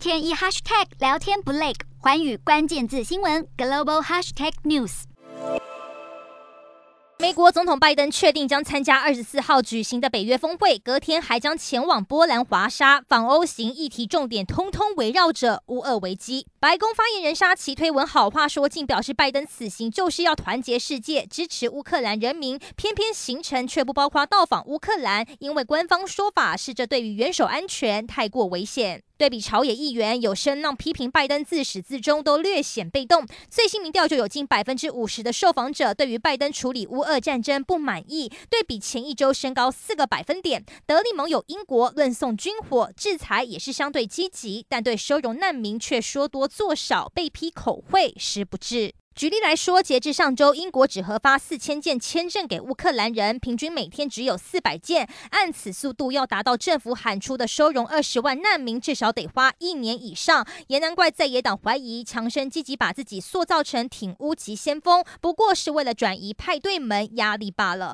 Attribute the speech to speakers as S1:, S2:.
S1: 天一 hashtag 聊天不累，环宇关键字新闻 global hashtag news。
S2: 美国总统拜登确定将参加二十四号举行的北约峰会，隔天还将前往波兰华沙访欧行，议题重点通通围绕着乌俄危机。白宫发言人沙奇推文好话说尽，表示拜登此行就是要团结世界，支持乌克兰人民。偏偏行程却不包括到访乌克兰，因为官方说法是这对于元首安全太过危险。对比朝野议员有声浪批评拜登自始至终都略显被动，最新民调就有近百分之五十的受访者对于拜登处理乌俄战争不满意，对比前一周升高四个百分点。德利盟友英国论送军火制裁也是相对积极，但对收容难民却说多做少，被批口惠实不至。举例来说，截至上周，英国只核发四千件签证给乌克兰人，平均每天只有四百件。按此速度，要达到政府喊出的收容二十万难民，至少得花一年以上。也难怪在野党怀疑，强生积极把自己塑造成挺乌急先锋，不过是为了转移派对门压力罢了。